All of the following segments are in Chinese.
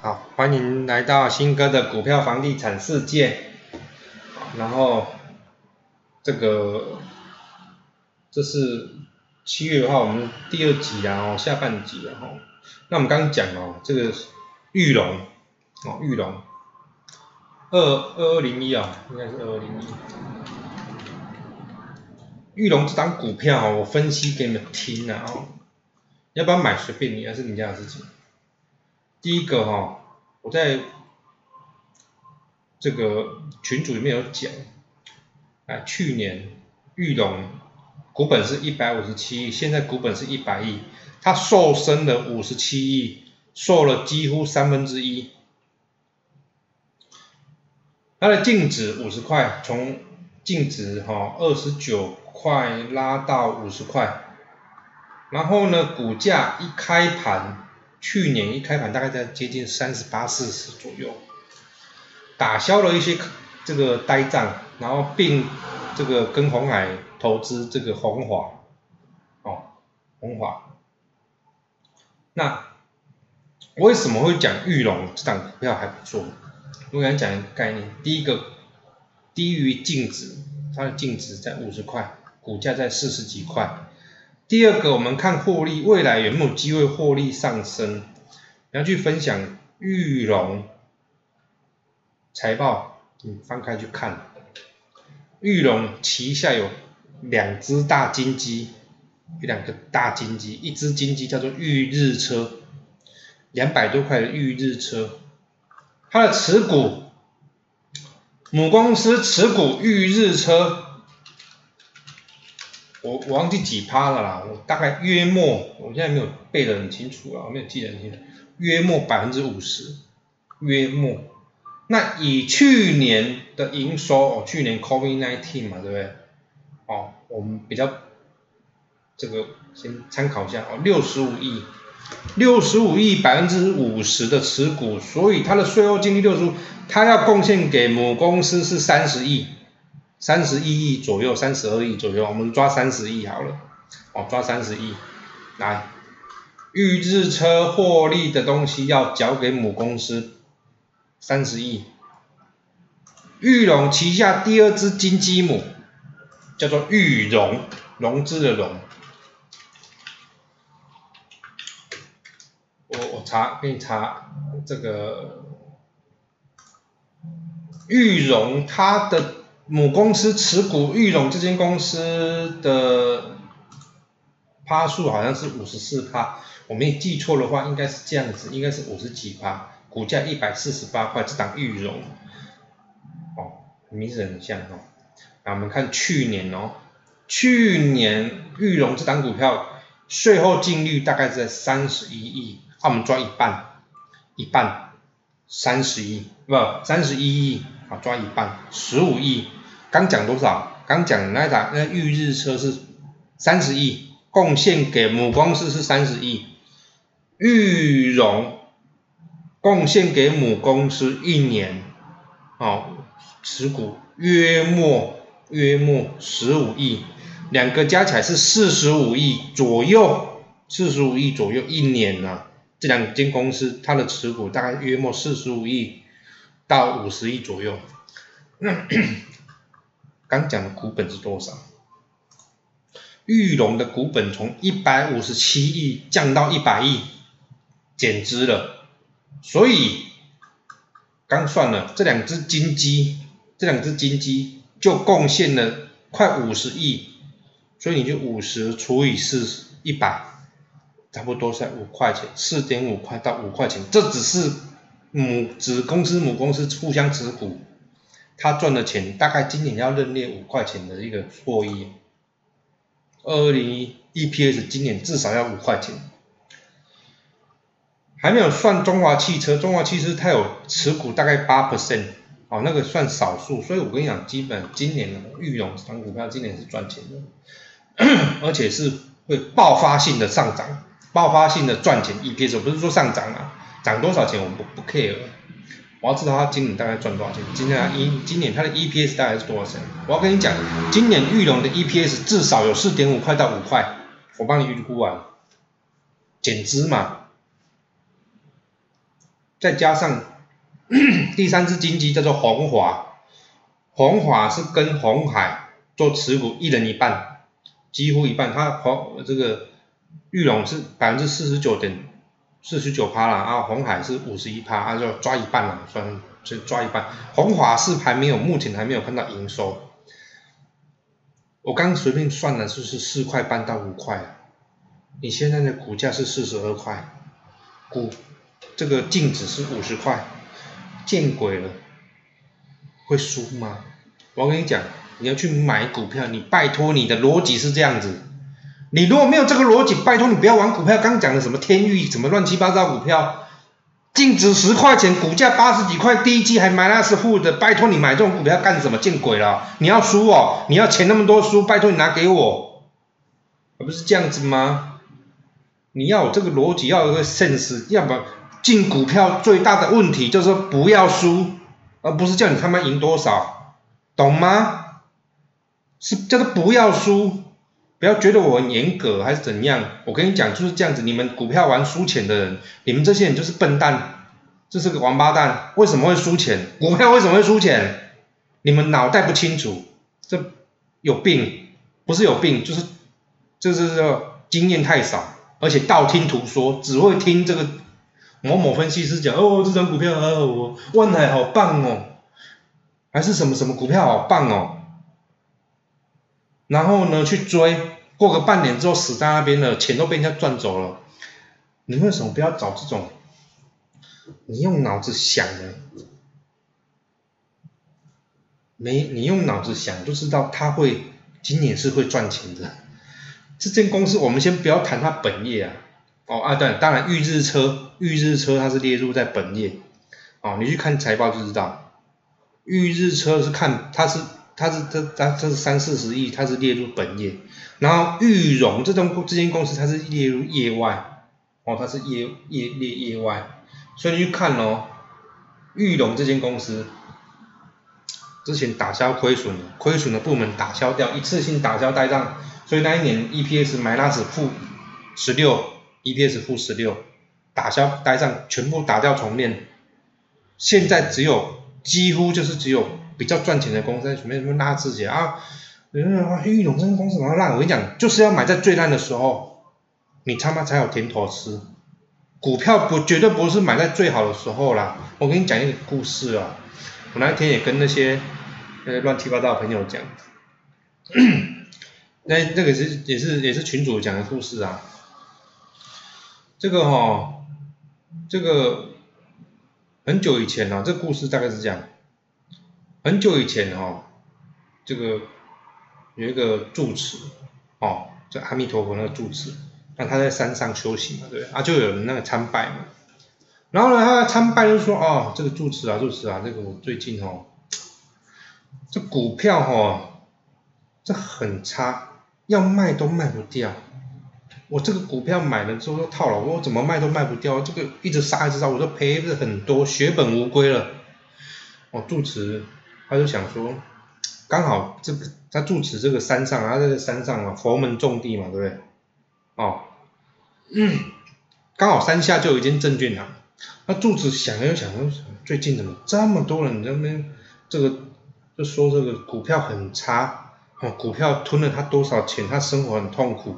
好，欢迎来到新哥的股票房地产世界。然后这个这是七月的话，我们第二集啊，哦，下半集啊，哦。那我们刚刚讲哦，这个玉龙哦，玉龙二二二零一啊，应该是二二零一。玉龙这张股票，我分析给你们听啊，哦，要不要买随便你，那是你家的事情。第一个哈，我在这个群组里面有讲，啊，去年玉龙股本是一百五十七亿，现在股本是一百亿，它瘦身了五十七亿，瘦了几乎三分之一，它的净值五十块，从净值哈二十九块拉到五十块，然后呢，股价一开盘。去年一开盘大概在接近三十八四十左右，打消了一些这个呆账，然后并这个跟红海投资这个红华，哦，红华。那为什么会讲玉龙这档股票还不错？我想讲一个概念，第一个低于净值，它的净值在五十块，股价在四十几块。第二个，我们看获利，未来有没有机会获利上升？你要去分享玉龙财报，你翻开去看，玉龙旗下有两只大金鸡，有两个大金鸡，一只金鸡叫做玉日车，两百多块的玉日车，它的持股，母公司持股玉日车。我我忘记几趴了啦，我大概约莫，我现在没有背得很清楚了，我没有记得很清楚，约莫百分之五十，约莫。那以去年的营收，哦，去年 COVID-19 嘛，对不对？哦，我们比较这个先参考一下哦，六十五亿，六十五亿百分之五十的持股，所以它的税后净利六十五，它要贡献给母公司是三十亿。三十一亿左右，三十二亿左右，我们抓三十亿好了，哦，抓三十亿，来，预制车获利的东西要交给母公司，三十亿，玉龙旗下第二只金鸡母叫做玉龙，融资的融，我我查给你查这个。玉龙它的。母公司持股玉龙这间公司的趴数好像是五十四趴，我没记错的话应该是这样子，应该是五十几趴，股价一百四十八块，这档玉龙，哦，名字很像哦。那我们看去年哦，去年玉龙这档股票税后净率大概在三十一亿，那我们抓一半，一半三十亿，不三十一亿，啊抓一半十五亿。刚讲多少？刚讲那台那裕日车是三十亿，贡献给母公司是三十亿，裕荣贡献给母公司一年，哦，持股约莫约莫十五亿，两个加起来是四十五亿左右，四十五亿左右一年呢，这两间公司它的持股大概约莫四十五亿到五十亿左右。刚讲的股本是多少？玉龙的股本从一百五十七亿降到一百亿，减资了。所以刚算了，这两只金鸡，这两只金鸡就贡献了快五十亿。所以你就五十除以四，一百，差不多在五块钱，四点五块到五块钱。这只是母子公司母公司互相持股。他赚的钱大概今年要认列五块钱的一个获益，二零一 EPS 今年至少要五块钱，还没有算中华汽车，中华汽车它有持股大概八 percent，哦那个算少数，所以我跟你讲，基本今年的玉龙这张股票今年是赚钱的，而且是会爆发性的上涨，爆发性的赚钱 EPS，不是说上涨啊，涨多少钱我们不不 care。我要知道他今年大概赚多少钱？今年一今年他的 EPS 大概是多少钱？我要跟你讲，今年玉龙的 EPS 至少有四点五块到五块，我帮你预估完，减资嘛，再加上 第三只金鸡叫做红华，红华是跟红海做持股，一人一半，几乎一半。它红这个玉龙是百分之四十九点四十九趴了，啊，红海是五十一趴，啊，就抓一半了，算就抓一半。红华是还没有，目前还没有看到营收。我刚随便算了，就是四块半到五块。你现在的股价是四十二块，股这个净值是五十块，见鬼了，会输吗？我跟你讲，你要去买股票，你拜托你的逻辑是这样子，你如果没有这个逻辑，拜托你不要玩股票。刚讲的什么天域，什么乱七八糟股票。净值十块钱，股价八十几块，第一季还买那是负的，拜托你买这种股票干什么？见鬼了！你要输哦，你要钱那么多输，拜托你拿给我，而不是这样子吗？你要有这个逻辑，要有个 sense，要么进股票最大的问题就是不要输，而不是叫你他妈赢多少，懂吗？是叫做不要输，不要觉得我很严格还是怎样，我跟你讲就是这样子，你们股票玩输钱的人，你们这些人就是笨蛋，这是个王八蛋，为什么会输钱？股票为什么会输钱？你们脑袋不清楚，这有病，不是有病，就是就是说经验太少，而且道听途说，只会听这个某某分析师讲，哦，这张股票好好，万海好棒哦，还是什么什么股票好棒哦。然后呢，去追，过个半年之后死在那边了，钱都被人家赚走了。你为什么不要找这种？你用脑子想的，没你用脑子想就知道他会今年是会赚钱的。这间公司我们先不要谈它本业啊，哦啊对，当然裕日车，裕日车它是列入在本业，哦你去看财报就知道，裕日车是看它是。它是它它它是三四十亿，它是列入本业，然后玉荣这种这间公司它是列入业外，哦，它是业业列业外，所以你去看哦，玉龙这间公司之前打消亏损的，亏损的部门打消掉，一次性打消呆账，所以那一年 EPS 买那是负十六，EPS 负十六，打消呆账全部打掉重练，现在只有几乎就是只有。比较赚钱的公司，什么什么拉自己啊？有人说玉龙这间公司怎么烂？我跟你讲，就是要买在最烂的时候，你他妈才有甜头吃。股票不绝对不是买在最好的时候啦。我跟你讲一个故事啊，我那天也跟那些那些乱七八糟的朋友讲，那那个是也是也是群主讲的故事啊。这个哈，这个很久以前了，这故事大概是这样。很久以前哦，这个有一个住持哦，叫阿弥陀佛那个住持，那他在山上修行嘛，对不对？啊，就有人那个参拜嘛，然后呢，他参拜就说哦，这个住持啊，住持啊，这个我最近哦，这股票哦，这很差，要卖都卖不掉，我这个股票买了之后套牢，我怎么卖都卖不掉，这个一直杀一直杀，我都赔了很多，血本无归了。哦，住持。他就想说，刚好这个他住持这个山上，他在这山上嘛，佛门种地嘛，对不对？哦，嗯，刚好山下就有一间证券行，那住持想又想，最近怎么这么多人在那边这个就说这个股票很差，哦，股票吞了他多少钱，他生活很痛苦。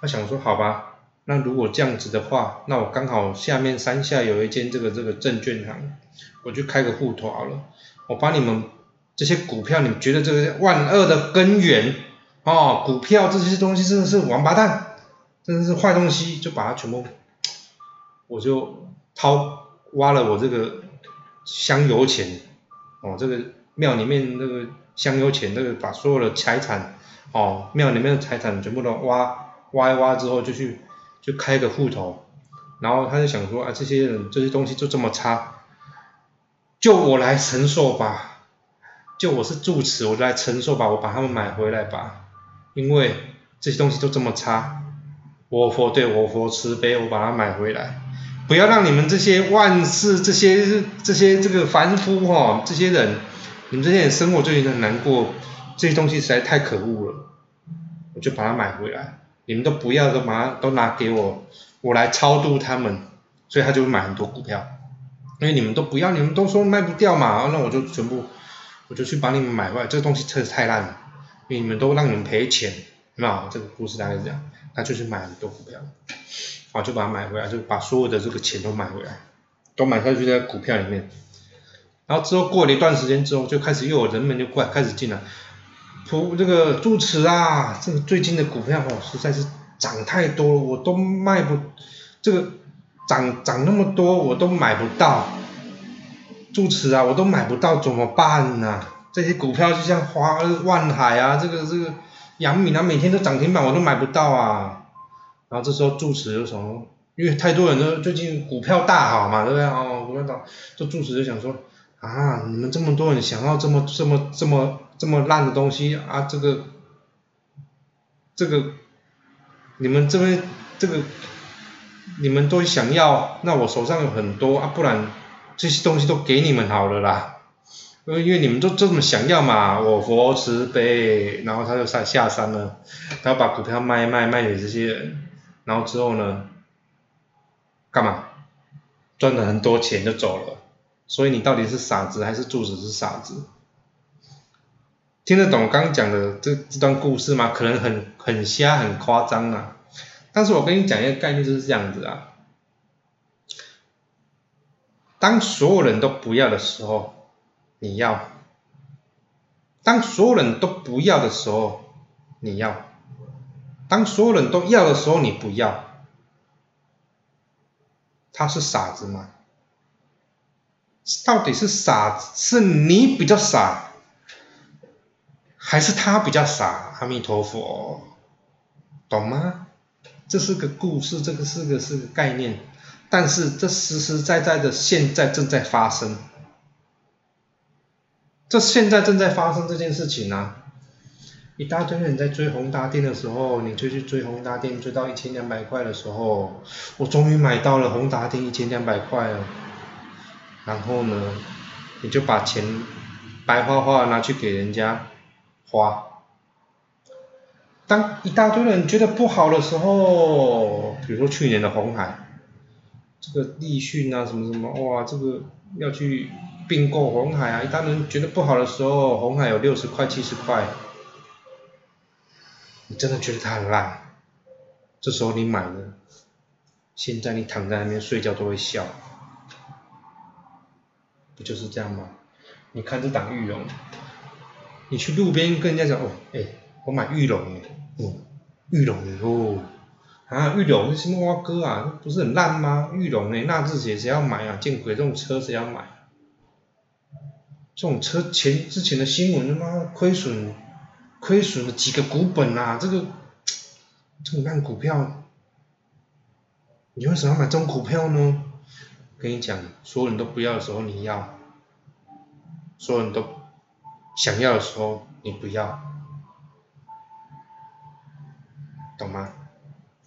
他想说，好吧，那如果这样子的话，那我刚好下面山下有一间这个这个证券行，我就开个户头好了。我把你们这些股票，你觉得这个万恶的根源哦，股票这些东西真的是王八蛋，真的是坏东西，就把它全部，我就掏挖了我这个香油钱哦，这个庙里面那个香油钱，那个把所有的财产哦，庙里面的财产全部都挖挖一挖之后，就去就开个户头，然后他就想说啊，这些人这些东西就这么差。就我来承受吧，就我是住持，我来承受吧，我把他们买回来吧，因为这些东西都这么差，我佛对我佛慈悲，我把它买回来，不要让你们这些万事这些这些这个凡夫哈，这些人，你们这些人生活就已经很难过，这些东西实在太可恶了，我就把它买回来，你们都不要都把它都拿给我，我来超度他们，所以他就会买很多股票。因为你们都不要，你们都说卖不掉嘛，那我就全部，我就去帮你们买回来。这个东西真的太烂了，因为你们都让你们赔钱，那这个故事大概是这样，他就去买很多股票，好就把它买回来，就把所有的这个钱都买回来，都买下去在股票里面。然后之后过了一段时间之后，就开始又有人们就过来开始进来，普这个住持啊，这个最近的股票哦实在是涨太多了，我都卖不这个。涨涨那么多我都买不到，住持啊我都买不到怎么办呢？这些股票就像花万海啊，这个这个杨敏啊每天都涨停板我都买不到啊。然后这时候住持就么？因为太多人都最近股票大好嘛，对不对？哦，股票大，这住持就想说啊，你们这么多人想要这么这么这么这么烂的东西啊，这个这个你们这边这个。你们都想要，那我手上有很多啊，不然这些东西都给你们好了啦。因为你们都这么想要嘛，我佛慈悲，然后他就下下山了，他把股票卖卖卖给这些人，然后之后呢，干嘛？赚了很多钱就走了。所以你到底是傻子还是柱子是傻子？听得懂我刚讲的这这段故事吗？可能很很瞎很夸张啊。但是我跟你讲一个概念就是这样子啊，当所有人都不要的时候，你要；当所有人都不要的时候，你要；当所有人都要的时候，你不要。他是傻子吗？到底是傻子是你比较傻，还是他比较傻？阿弥陀佛，懂吗？这是个故事，这个是个是个概念，但是这实实在在的现在正在发生，这现在正在发生这件事情啊！一大堆人在追宏达电的时候，你就去追宏达电，追到一千两百块的时候，我终于买到了宏达电一千两百块了，然后呢，你就把钱白花花拿去给人家花。当一大堆人觉得不好的时候，比如说去年的红海，这个立讯啊什么什么，哇，这个要去并购红海啊，一大堆人觉得不好的时候，红海有六十块七十块，你真的觉得它很烂，这时候你买了，现在你躺在那边睡觉都会笑，不就是这样吗？你看这档玉龙，你去路边跟人家讲哦，哎。我买玉龙诶，嗯，玉龙哦，啊，玉龙是什么哥啊？不是很烂吗？玉龙诶，纳智捷谁要买啊？见鬼，这种车谁要买？这种车前之前的新闻他妈亏损，亏损了几个股本啊！这个这种烂股票，你为什么要买这种股票呢？跟你讲，所有人都不要的时候你要，所有人都想要的时候你不要。懂吗？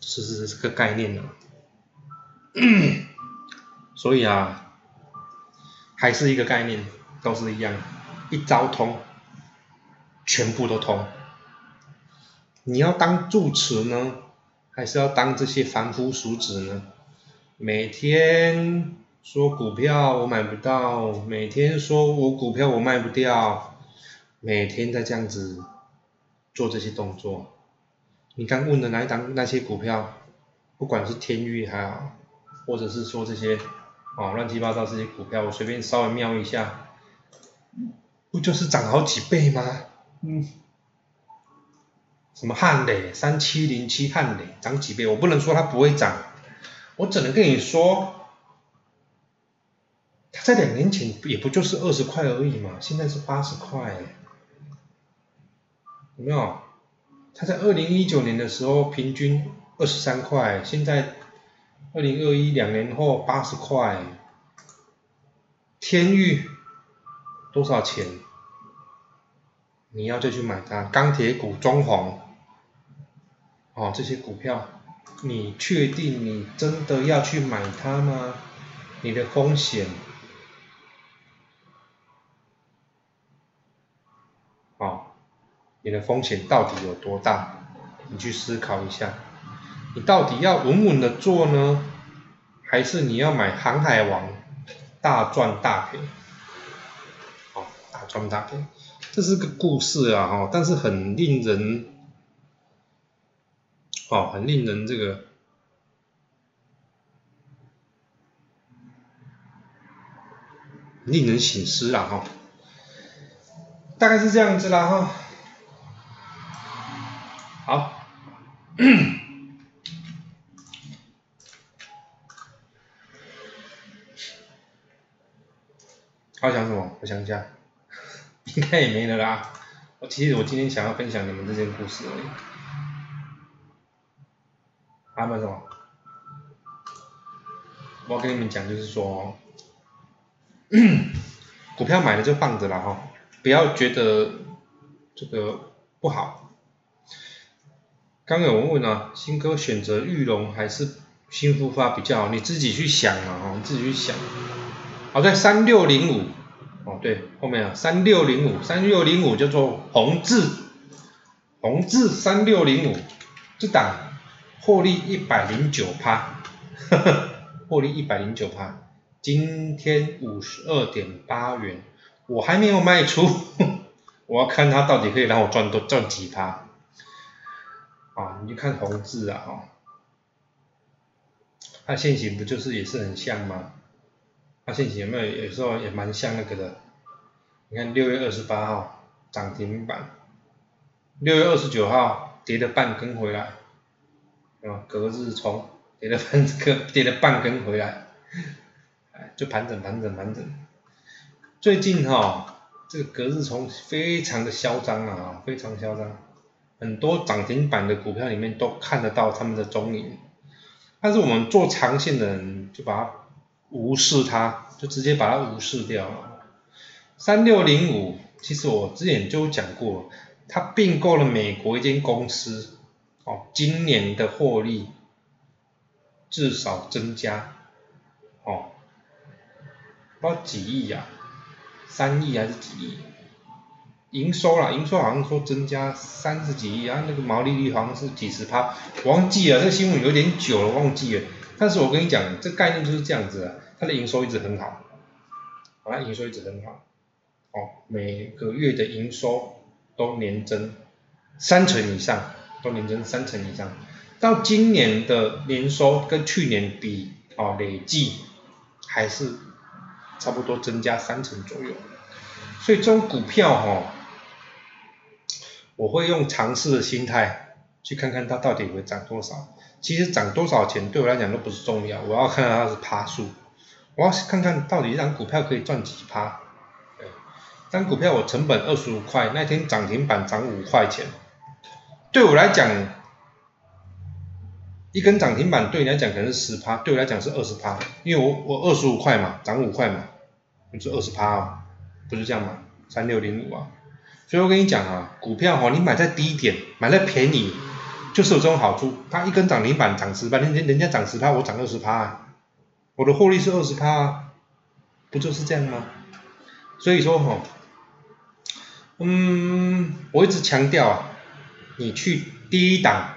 是是这个概念的，所以啊，还是一个概念，都是一样，一招通，全部都通。你要当住持呢，还是要当这些凡夫俗子呢？每天说股票我买不到，每天说我股票我卖不掉，每天在这样子做这些动作。你刚问的那一档那些股票，不管是天域还好，或者是说这些啊乱七八糟这些股票，我随便稍微瞄一下，不就是涨好几倍吗？嗯，什么汉磊三七零七汉磊涨几倍？我不能说它不会涨，我只能跟你说，它在两年前也不就是二十块而已嘛，现在是八十块，有没有？它在二零一九年的时候平均二十三块，现在二零二一两年后八十块。天域多少钱？你要就去买它。钢铁股中红，哦这些股票，你确定你真的要去买它吗？你的风险。你的风险到底有多大？你去思考一下，你到底要稳稳的做呢，还是你要买航海王、大赚大赔，哦，大赚大赔，这是个故事啊，哈，但是很令人，哦，很令人这个，令人醒思了哈，大概是这样子啦哈，好。要讲什么？我想一下，应该也没了啦。我其实我今天想要分享你们这件故事而已。还有什么？我跟你们讲，就是说，股票买了就放着了哈，不要觉得这个不好。刚有人问啊，新哥选择玉龙还是新复发比较好？你自己去想啊，哈，你自己去想。好在三六零五，哦对，后面啊三六零五，三六零五叫做宏志，宏志三六零五，这档获利一百零九趴，呵呵，获利一百零九趴，今天五十二点八元，我还没有卖出，我要看它到底可以让我赚多赚几趴，啊，你就看红字啊，哈，它现行不就是也是很像吗？它现行有没有？有时候也蛮像那个的。你看六月二十八号涨停板，六月二十九号跌了半根回来，啊，隔日冲跌了半根，跌了半根回来，就盘整盘整盘整。最近哈，这个隔日冲非常的嚣张啊，非常嚣张，很多涨停板的股票里面都看得到他们的踪影。但是我们做长线的人就把它。无视它，就直接把它无视掉了。三六零五，其实我之前就讲过，它并购了美国一间公司，哦，今年的获利至少增加，哦，不知道几亿呀，三亿还是几亿？营收啦，营收好像说增加三十几亿啊，那个毛利率好像是几十趴，忘记了，这个新闻有点久了，忘记了。但是我跟你讲，这概念就是这样子啊，它的营收一直很好，它营收一直很好，哦，每个月的营收都年增三成以上，都年增三成以上，到今年的年收跟去年比，哦，累计还是差不多增加三成左右，所以这种股票哈，我会用尝试的心态去看看它到底会涨多少。其实涨多少钱对我来讲都不是重要，我要看到它是趴数，我要看看到底一张股票可以赚几趴。对，张股票我成本二十五块，那天涨停板涨五块钱，对我来讲，一根涨停板对你来讲可能是十趴，对我来讲是二十趴，因为我我二十五块嘛，涨五块嘛，你是二十趴哦，不是这样吗？三六零五啊，所以我跟你讲啊，股票哈，你买在低点，买在便宜。就是有这种好处，它一根涨停板涨十趴，人家人家涨十趴，我涨二十趴，我的获利是二十趴，不就是这样吗？所以说哈，嗯，我一直强调啊，你去第一档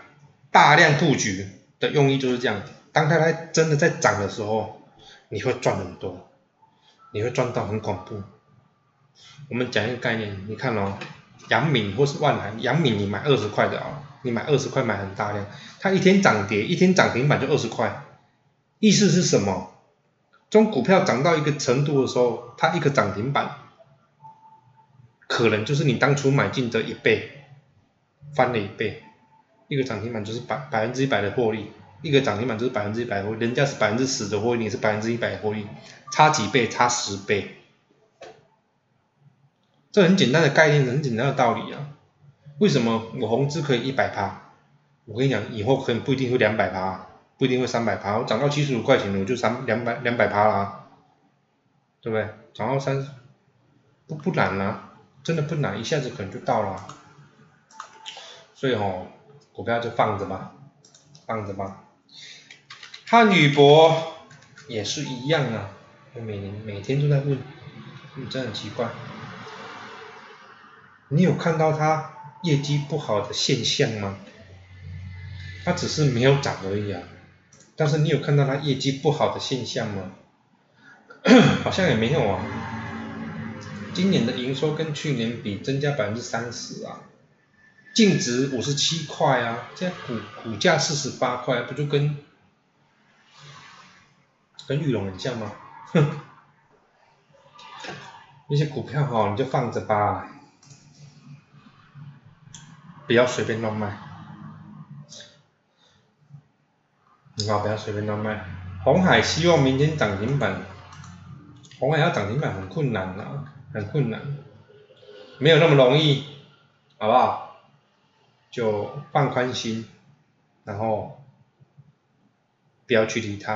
大量布局的用意就是这样，当它在真的在涨的时候，你会赚很多，你会赚到很恐怖。我们讲一个概念，你看哦，阳明或是万海，阳明你买二十块的啊。你买二十块买很大量，它一天涨跌，一天涨停板就二十块，意思是什么？中股票涨到一个程度的时候，它一个涨停板，可能就是你当初买进的一倍，翻了一倍，一个涨停板就是百百分之一百的获利，一个涨停板就是百分之一百获，人家是百分之十的获利，你是百分之一百的获利，差几倍？差十倍，这很简单的概念，很简单的道理啊。为什么我红字可以一百趴？我跟你讲，以后可能不一定会两百趴，不一定会三百趴。我涨到七十五块钱，我就三两百两百趴啦，对不对？涨到三不不难啊，真的不难，一下子可能就到了。所以哦，股票就放着吧，放着吧。汉语博也是一样啊，我每年每天都在问，你真的很奇怪。你有看到他？业绩不好的现象吗？它只是没有涨而已啊。但是你有看到它业绩不好的现象吗？好像也没有啊。今年的营收跟去年比增加百分之三十啊，净值五十七块啊，现在股股价四十八块，不就跟跟玉龙很像吗？哼，那些股票哈，你就放着吧，不要随便乱卖。你好，不要随便乱卖。红海希望明天涨停板，红海要涨停板很困难啊。很困难，没有那么容易，好不好？就放宽心，然后不要去理他，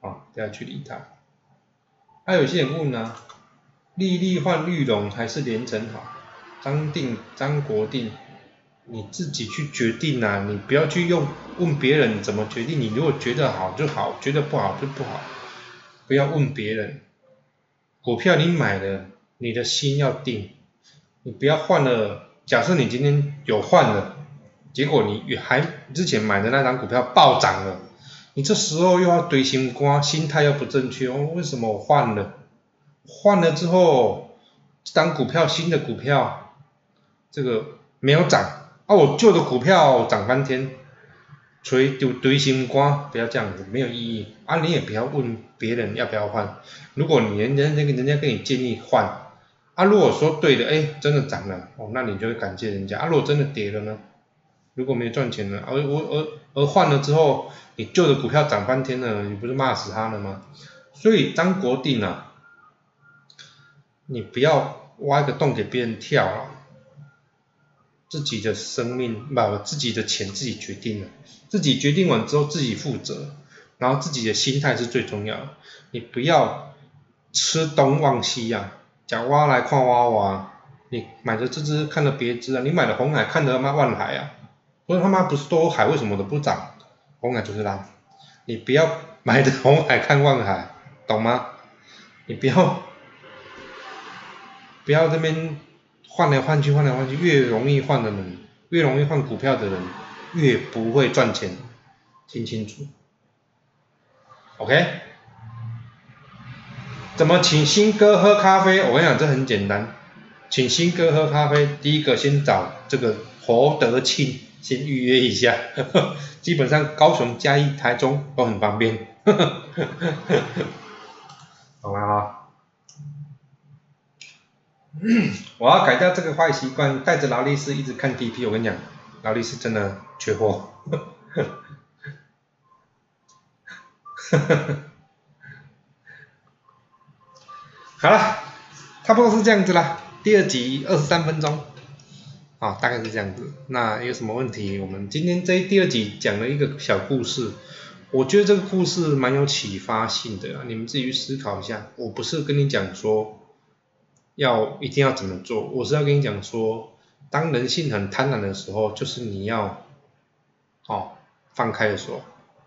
啊，不要去理他。还有些人问呢，丽丽换绿龙还是连城好？张定张国定，你自己去决定啊，你不要去用问别人怎么决定，你如果觉得好就好，觉得不好就不好，不要问别人。股票你买了，你的心要定，你不要换了。假设你今天有换了，结果你还之前买的那张股票暴涨了，你这时候又要堆心瓜，心态又不正确哦。为什么我换了？换了之后，当股票新的股票，这个没有涨，啊，我旧的股票涨翻天。吹丢堆心瓜，不要这样子，没有意义啊！你也不要问别人要不要换，如果你人家那个人家跟你建议换，啊，如果说对的，哎，真的涨了，哦，那你就会感谢人家啊。如果真的跌了呢？如果没赚钱了，而我而而换了之后，你旧的股票涨翻天了，你不是骂死他了吗？所以张国定啊，你不要挖一个洞给别人跳啊！自己的生命，不，自己的钱自己决定了。自己决定完之后自己负责，然后自己的心态是最重要的。你不要吃东忘西啊，讲挖来看挖挖，你买的这只看着别只啊，你买的红海看着他妈万海啊，不是他妈不是多海为什么都不涨？红海就是烂，你不要买的红海看万海，懂吗？你不要不要这边换来换去换来换去，越容易换的人，越容易换股票的人。越不会赚钱，听清楚，OK？怎么请新哥喝咖啡？我跟你讲，这很简单，请新哥喝咖啡，第一个先找这个侯德庆，先预约一下，基本上高雄、嘉义、台中都很方便，懂了啊？我要改掉这个坏习惯，带着劳力士一直看 DP，我跟你讲。劳力士真的缺货，好了，差不多是这样子啦。第二集二十三分钟，啊，大概是这样子。那有什么问题？我们今天这第二集讲了一个小故事，我觉得这个故事蛮有启发性的，你们自己去思考一下。我不是跟你讲说要一定要怎么做，我是要跟你讲说。当人性很贪婪的时候，就是你要，哦，放开的时候；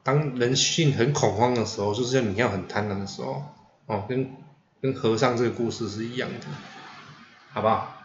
当人性很恐慌的时候，就是你要很贪婪的时候。哦，跟跟和尚这个故事是一样的，好不好？